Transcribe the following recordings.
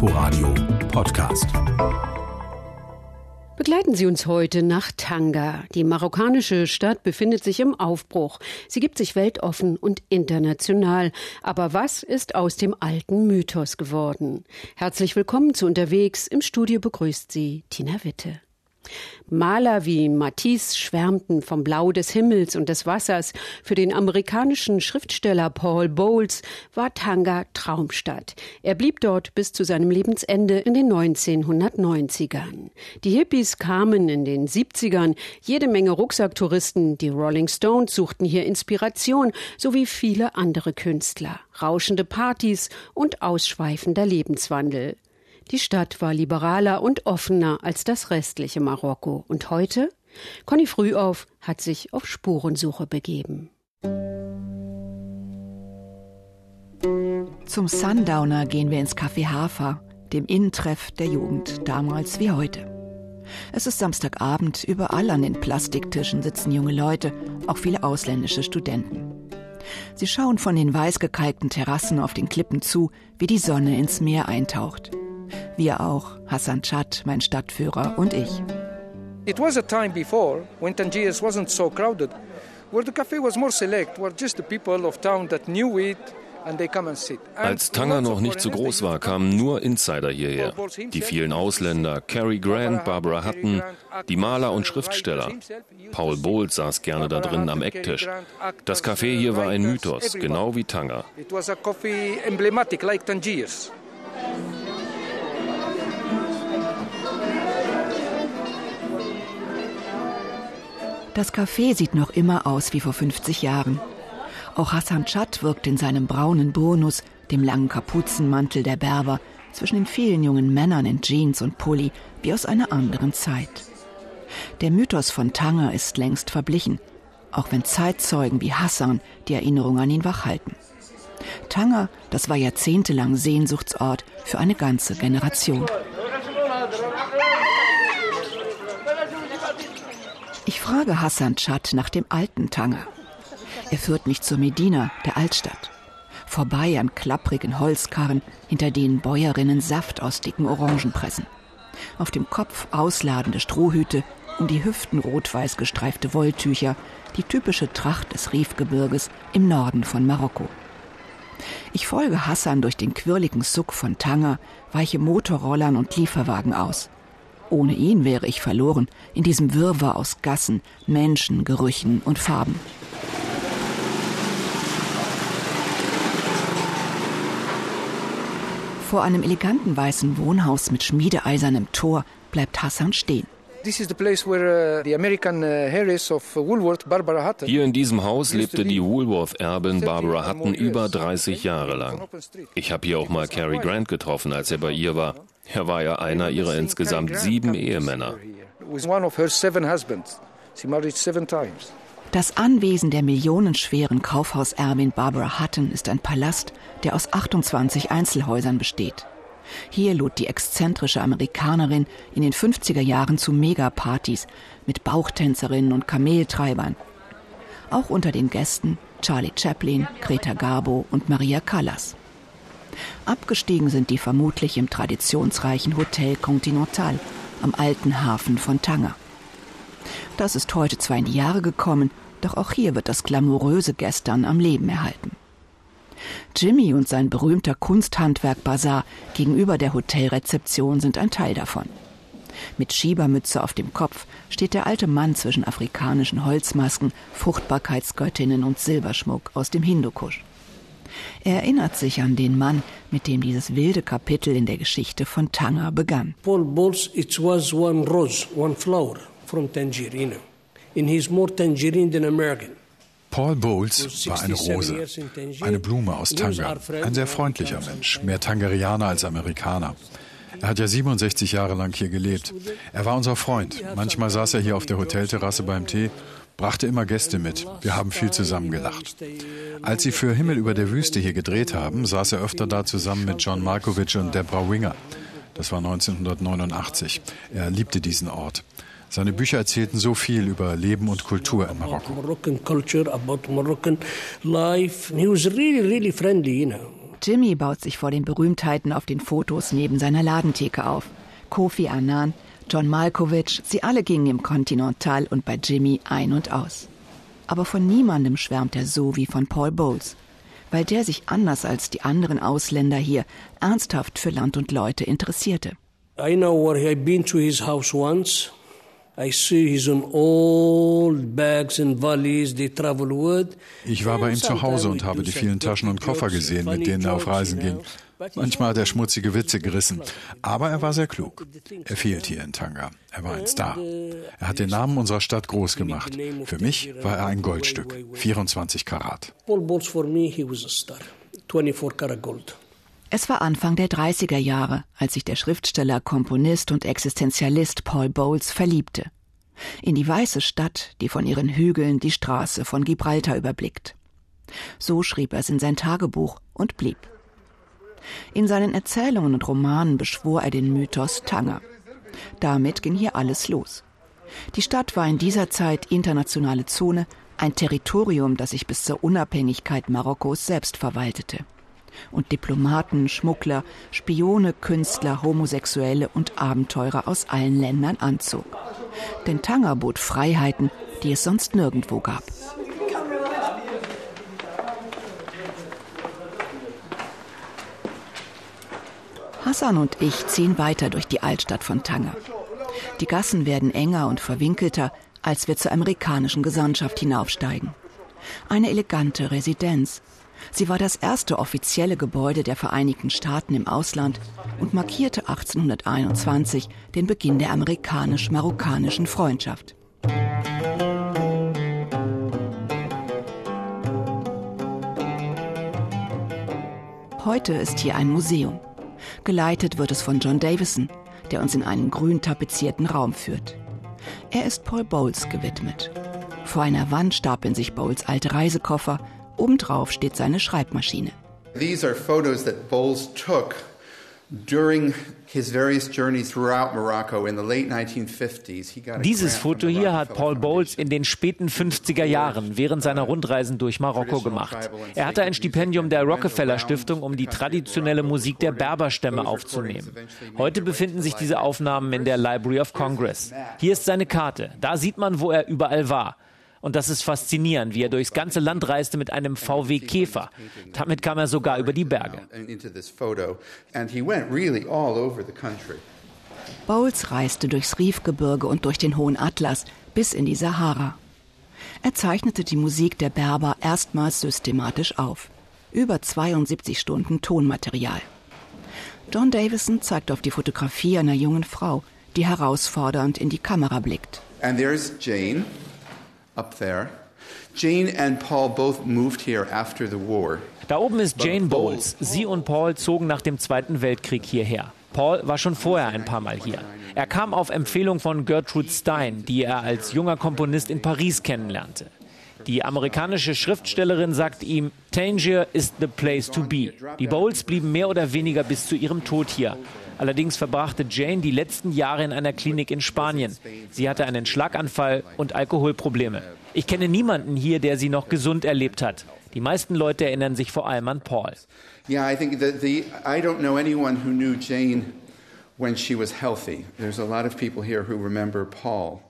Inforadio Podcast. Begleiten Sie uns heute nach Tanga. Die marokkanische Stadt befindet sich im Aufbruch. Sie gibt sich weltoffen und international. Aber was ist aus dem alten Mythos geworden? Herzlich willkommen zu Unterwegs. Im Studio begrüßt Sie Tina Witte. Maler wie Matisse schwärmten vom Blau des Himmels und des Wassers. Für den amerikanischen Schriftsteller Paul Bowles war Tanga Traumstadt. Er blieb dort bis zu seinem Lebensende in den 1990ern. Die Hippies kamen in den 70ern. Jede Menge Rucksacktouristen, die Rolling Stones suchten hier Inspiration, sowie viele andere Künstler. Rauschende Partys und ausschweifender Lebenswandel. Die Stadt war liberaler und offener als das restliche Marokko. Und heute? Conny Frühauf hat sich auf Spurensuche begeben. Zum Sundowner gehen wir ins Café Hafer, dem Innentreff der Jugend, damals wie heute. Es ist Samstagabend, überall an den Plastiktischen sitzen junge Leute, auch viele ausländische Studenten. Sie schauen von den weißgekalkten Terrassen auf den Klippen zu, wie die Sonne ins Meer eintaucht. Wir auch, Hassan Chad, mein Stadtführer und ich. It was a time before, when Tangiers wasn't so crowded, where the cafe was more select, where just the people of town that knew it als Tanger noch nicht so groß war, kamen nur Insider hierher. Die vielen Ausländer, Cary Grant, Barbara Hutton, die Maler und Schriftsteller. Paul Bowles saß gerne da drin am Ecktisch. Das Café hier war ein Mythos, genau wie Tanger. It was a coffee emblematic like Tangiers. Das Café sieht noch immer aus wie vor 50 Jahren. Auch Hassan Chad wirkt in seinem braunen Burnus, dem langen Kapuzenmantel der Berber, zwischen den vielen jungen Männern in Jeans und Pulli, wie aus einer anderen Zeit. Der Mythos von Tanger ist längst verblichen, auch wenn Zeitzeugen wie Hassan die Erinnerung an ihn wachhalten. Tanger, das war jahrzehntelang Sehnsuchtsort für eine ganze Generation. Ich frage Hassan Chad nach dem alten Tanger. Er führt mich zur Medina, der Altstadt. Vorbei an klapprigen Holzkarren, hinter denen Bäuerinnen Saft aus dicken Orangen pressen. Auf dem Kopf ausladende Strohhüte, um die Hüften rot-weiß gestreifte Wolltücher, die typische Tracht des Rifgebirges im Norden von Marokko. Ich folge Hassan durch den quirligen Suck von Tanger, weiche Motorrollern und Lieferwagen aus. Ohne ihn wäre ich verloren in diesem Wirrwarr aus Gassen, Menschen, Gerüchen und Farben. Vor einem eleganten weißen Wohnhaus mit schmiedeeisernem Tor bleibt Hassan stehen. Uh, uh, Hier in diesem Haus lebte die Woolworth-Erbin Barbara Hutton über 30 Jahre lang. Ich habe hier auch mal Cary Grant getroffen, als er bei ihr war. Er war ja einer ihrer insgesamt sieben Ehemänner. Das Anwesen der millionenschweren Kaufhauserbin Barbara Hutton ist ein Palast, der aus 28 Einzelhäusern besteht. Hier lud die exzentrische Amerikanerin in den 50er Jahren zu Megapartys mit Bauchtänzerinnen und Kameltreibern. Auch unter den Gästen Charlie Chaplin, Greta Garbo und Maria Callas. Abgestiegen sind die vermutlich im traditionsreichen Hotel Continental am alten Hafen von Tanger. Das ist heute zwar in die Jahre gekommen, doch auch hier wird das glamouröse Gestern am Leben erhalten. Jimmy und sein berühmter Kunsthandwerk-Bazar gegenüber der Hotelrezeption sind ein Teil davon. Mit Schiebermütze auf dem Kopf steht der alte Mann zwischen afrikanischen Holzmasken, Fruchtbarkeitsgöttinnen und Silberschmuck aus dem Hindukusch. Er erinnert sich an den Mann, mit dem dieses wilde Kapitel in der Geschichte von Tanger begann. Paul Bowles, it was one rose, one flower from Tangerine. And he's more Tangerine than American. Paul Bowles war eine Rose, eine Blume aus Tanger, ein sehr freundlicher Mensch, mehr Tangerianer als Amerikaner. Er hat ja 67 Jahre lang hier gelebt. Er war unser Freund. Manchmal saß er hier auf der Hotelterrasse beim Tee brachte immer Gäste mit. Wir haben viel zusammen gelacht. Als sie für Himmel über der Wüste hier gedreht haben, saß er öfter da zusammen mit John Malkovich und Deborah Winger. Das war 1989. Er liebte diesen Ort. Seine Bücher erzählten so viel über Leben und Kultur in Marokko. Jimmy baut sich vor den Berühmtheiten auf den Fotos neben seiner Ladentheke auf. Kofi Annan, John Malkovich, sie alle gingen im Continental und bei Jimmy ein und aus. Aber von niemandem schwärmt er so wie von Paul Bowles, weil der sich anders als die anderen Ausländer hier ernsthaft für Land und Leute interessierte. I know where I've been to his house once. Ich war bei ihm zu Hause und habe die vielen Taschen und Koffer gesehen, mit denen er auf Reisen ging. Manchmal hat er schmutzige Witze gerissen, aber er war sehr klug. Er fehlt hier in Tanga. Er war ein Star. Er hat den Namen unserer Stadt groß gemacht. Für mich war er ein Goldstück, 24 Karat. Es war Anfang der 30er Jahre, als sich der Schriftsteller, Komponist und Existenzialist Paul Bowles verliebte. In die weiße Stadt, die von ihren Hügeln die Straße von Gibraltar überblickt. So schrieb er es in sein Tagebuch und blieb. In seinen Erzählungen und Romanen beschwor er den Mythos Tanger. Damit ging hier alles los. Die Stadt war in dieser Zeit internationale Zone, ein Territorium, das sich bis zur Unabhängigkeit Marokkos selbst verwaltete und Diplomaten, Schmuggler, Spione, Künstler, Homosexuelle und Abenteurer aus allen Ländern anzog. Denn Tanger bot Freiheiten, die es sonst nirgendwo gab. Hassan und ich ziehen weiter durch die Altstadt von Tanger. Die Gassen werden enger und verwinkelter, als wir zur amerikanischen Gesandtschaft hinaufsteigen. Eine elegante Residenz, Sie war das erste offizielle Gebäude der Vereinigten Staaten im Ausland und markierte 1821 den Beginn der amerikanisch-marokkanischen Freundschaft. Heute ist hier ein Museum. Geleitet wird es von John Davison, der uns in einen grün tapezierten Raum führt. Er ist Paul Bowles gewidmet. Vor einer Wand stapeln sich Bowles alte Reisekoffer, Obendrauf steht seine Schreibmaschine. These are photos that Bowles took during dieses Foto hier hat Paul Bowles in den späten 50er Jahren während seiner Rundreisen durch Marokko gemacht. Er hatte ein Stipendium der Rockefeller Stiftung, um die traditionelle Musik der Berberstämme aufzunehmen. Heute befinden sich diese Aufnahmen in der Library of Congress. Hier ist seine Karte. Da sieht man, wo er überall war. Und das ist faszinierend, wie er durchs ganze Land reiste mit einem VW Käfer. Damit kam er sogar über die Berge. Bowles reiste durchs Rifgebirge und durch den hohen Atlas bis in die Sahara. Er zeichnete die Musik der Berber erstmals systematisch auf. Über 72 Stunden Tonmaterial. John Davison zeigt auf die Fotografie einer jungen Frau, die herausfordernd in die Kamera blickt. And there's Jane up there. Jane and Paul both moved here after the war. Da oben ist Jane Bowles. Sie und Paul zogen nach dem Zweiten Weltkrieg hierher. Paul war schon vorher ein paar Mal hier. Er kam auf Empfehlung von Gertrude Stein, die er als junger Komponist in Paris kennenlernte. Die amerikanische Schriftstellerin sagt ihm, Tangier is the place to be. Die Bowles blieben mehr oder weniger bis zu ihrem Tod hier. Allerdings verbrachte Jane die letzten Jahre in einer Klinik in Spanien. Sie hatte einen Schlaganfall und Alkoholprobleme. Ich kenne niemanden hier, der sie noch gesund erlebt hat. Die meisten Leute erinnern sich vor allem an Paul. Yeah, I think that the I don't know anyone who knew Jane when she was healthy. There's a lot of people here who remember Paul.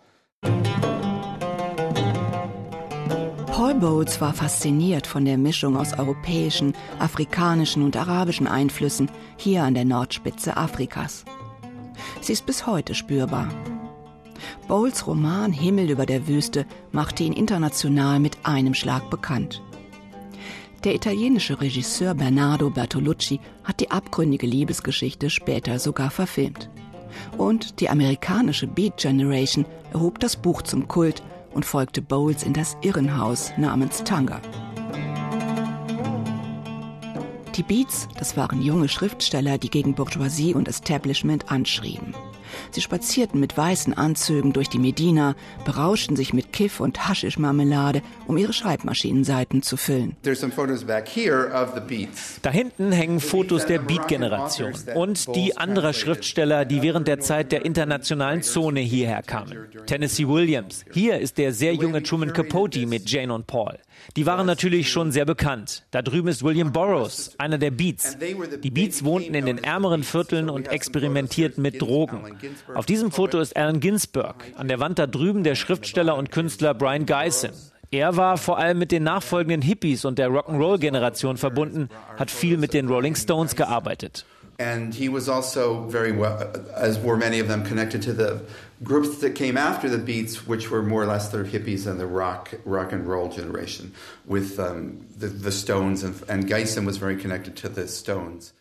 Paul Bowles war fasziniert von der Mischung aus europäischen, afrikanischen und arabischen Einflüssen hier an der Nordspitze Afrikas. Sie ist bis heute spürbar. Bowles Roman Himmel über der Wüste machte ihn international mit einem Schlag bekannt. Der italienische Regisseur Bernardo Bertolucci hat die abgründige Liebesgeschichte später sogar verfilmt. Und die amerikanische Beat Generation erhob das Buch zum Kult und folgte Bowles in das Irrenhaus namens Tanga. Die Beats, das waren junge Schriftsteller, die gegen Bourgeoisie und Establishment anschrieben. Sie spazierten mit weißen Anzügen durch die Medina, berauschten sich mit Kiff und Haschischmarmelade, um ihre Schreibmaschinenseiten zu füllen. Da hinten hängen Fotos der Beat-Generation und die anderer Schriftsteller, die während der Zeit der internationalen Zone hierher kamen. Tennessee Williams. Hier ist der sehr junge Truman Capote mit Jane und Paul. Die waren natürlich schon sehr bekannt. Da drüben ist William Burroughs, einer der Beats. Die Beats wohnten in den ärmeren Vierteln und experimentierten mit Drogen. Auf diesem Foto ist Allen Ginsberg. An der Wand da drüben der Schriftsteller und Künstler Brian Geisen. Er war vor allem mit den nachfolgenden Hippies und der Rock'n'Roll-Generation verbunden, hat viel mit den Rolling Stones gearbeitet. And he was also very well, as were many of them, connected to the groups that came after the Beats, which were more or less the hippies and the rock rock and roll generation, with um, the, the Stones, and, and Geisen was very connected to the Stones.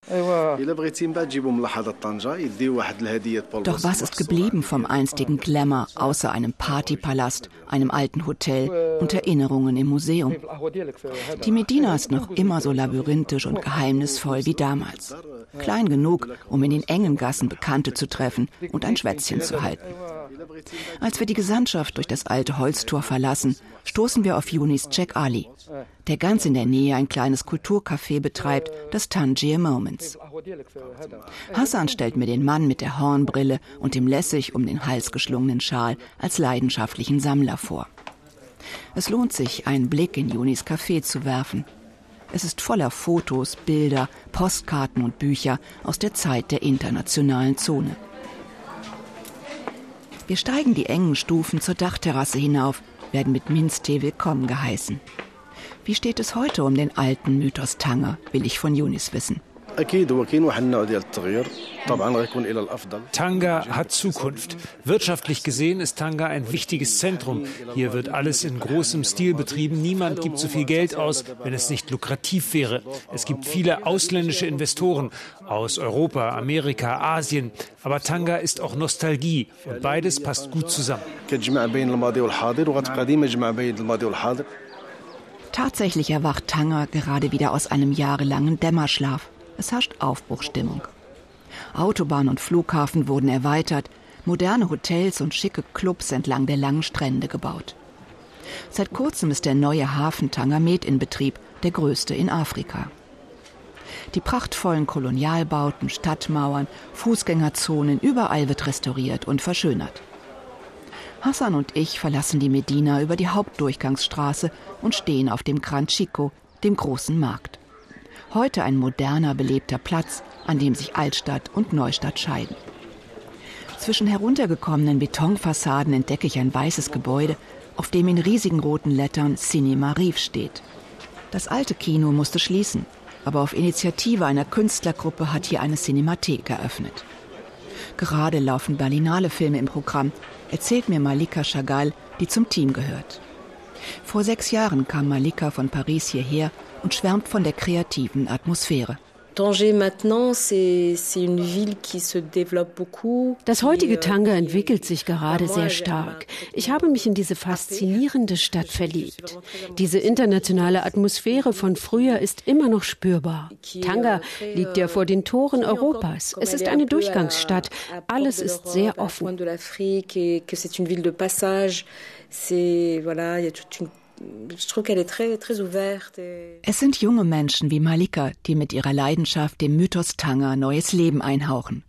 Doch was ist geblieben vom einstigen Glamour außer einem Partypalast, einem alten Hotel und Erinnerungen im Museum? Die Medina ist noch immer so labyrinthisch und geheimnisvoll wie damals. Klein genug, um in den engen Gassen Bekannte zu treffen und ein Schwätzchen zu halten. Als wir die Gesandtschaft durch das alte Holztor verlassen, stoßen wir auf Yunis Jack Ali, der ganz in der Nähe ein kleines Kulturcafé betreibt, das Tangier Moments. Hassan stellt mir den Mann mit der Hornbrille und dem lässig um den Hals geschlungenen Schal als leidenschaftlichen Sammler vor. Es lohnt sich, einen Blick in Junis Café zu werfen. Es ist voller Fotos, Bilder, Postkarten und Bücher aus der Zeit der internationalen Zone. Wir steigen die engen Stufen zur Dachterrasse hinauf, werden mit Minztee willkommen geheißen. Wie steht es heute um den alten Mythos Tanger, will ich von Yunis wissen. Tanga hat Zukunft. Wirtschaftlich gesehen ist Tanga ein wichtiges Zentrum. Hier wird alles in großem Stil betrieben. Niemand gibt so viel Geld aus, wenn es nicht lukrativ wäre. Es gibt viele ausländische Investoren aus Europa, Amerika, Asien. Aber Tanga ist auch Nostalgie und beides passt gut zusammen. Tatsächlich erwacht Tanger gerade wieder aus einem jahrelangen Dämmerschlaf. Es herrscht Aufbruchstimmung. Autobahn und Flughafen wurden erweitert, moderne Hotels und schicke Clubs entlang der langen Strände gebaut. Seit kurzem ist der neue Hafen Tangamet in Betrieb, der größte in Afrika. Die prachtvollen Kolonialbauten, Stadtmauern, Fußgängerzonen, überall wird restauriert und verschönert. Hassan und ich verlassen die Medina über die Hauptdurchgangsstraße und stehen auf dem Gran Chico, dem großen Markt. Heute ein moderner, belebter Platz, an dem sich Altstadt und Neustadt scheiden. Zwischen heruntergekommenen Betonfassaden entdecke ich ein weißes Gebäude, auf dem in riesigen roten Lettern Cinema Rief steht. Das alte Kino musste schließen, aber auf Initiative einer Künstlergruppe hat hier eine Cinemathek eröffnet. Gerade laufen Berlinale Filme im Programm, erzählt mir Malika Chagall, die zum Team gehört. Vor sechs Jahren kam Malika von Paris hierher und schwärmt von der kreativen Atmosphäre. Das heutige euh, Tanga entwickelt sich gerade sehr stark. Ich habe mich in diese faszinierende Stadt verliebt. Diese internationale Atmosphäre von früher ist immer noch spürbar. Tanga liegt ja vor den Toren Europas. Es ist eine Durchgangsstadt. Alles ist sehr offen. Es sind junge Menschen wie Malika, die mit ihrer Leidenschaft dem Mythos Tanger neues Leben einhauchen,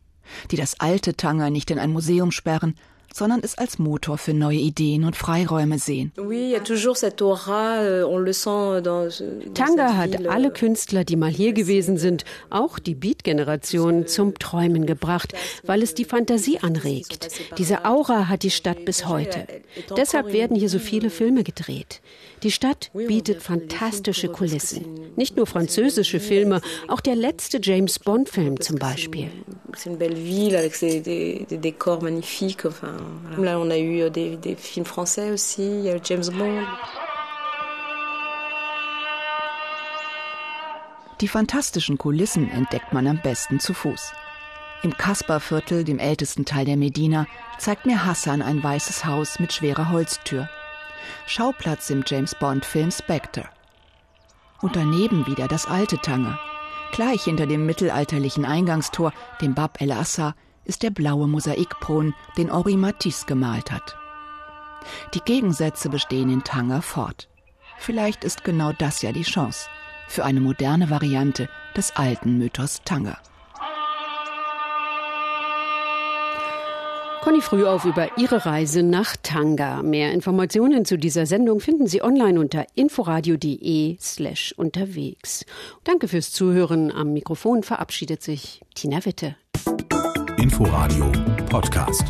die das alte Tanger nicht in ein Museum sperren, sondern es als Motor für neue Ideen und Freiräume sehen. Euh, Tanga hat alle Künstler, die mal hier gewesen sind, auch die Beat-Generation, zum Träumen gebracht, weil es die Fantasie anregt. Diese Aura hat die Stadt bis heute. Deshalb werden hier so viele Filme gedreht. Die Stadt bietet fantastische Kulissen. Nicht nur französische Filme, auch der letzte James Bond-Film zum Beispiel. Là, on a eu euh, des, des films français aussi. Il y a James Bond. Die fantastischen Kulissen entdeckt man am besten zu Fuß. Im Kasperviertel, dem ältesten Teil der Medina, zeigt mir Hassan ein weißes Haus mit schwerer Holztür. Schauplatz im James Bond-Film Spectre. Und daneben wieder das alte Tanger. Gleich hinter dem mittelalterlichen Eingangstor, dem Bab el Assa, ist der blaue Mosaikbrunnen, den Henri Matisse gemalt hat. Die Gegensätze bestehen in Tanger fort. Vielleicht ist genau das ja die Chance für eine moderne Variante des alten Mythos Tanger. Conny Frühauf über ihre Reise nach Tanga. Mehr Informationen zu dieser Sendung finden Sie online unter inforadio.de slash unterwegs. Danke fürs Zuhören. Am Mikrofon verabschiedet sich Tina Witte. Inforadio Podcast.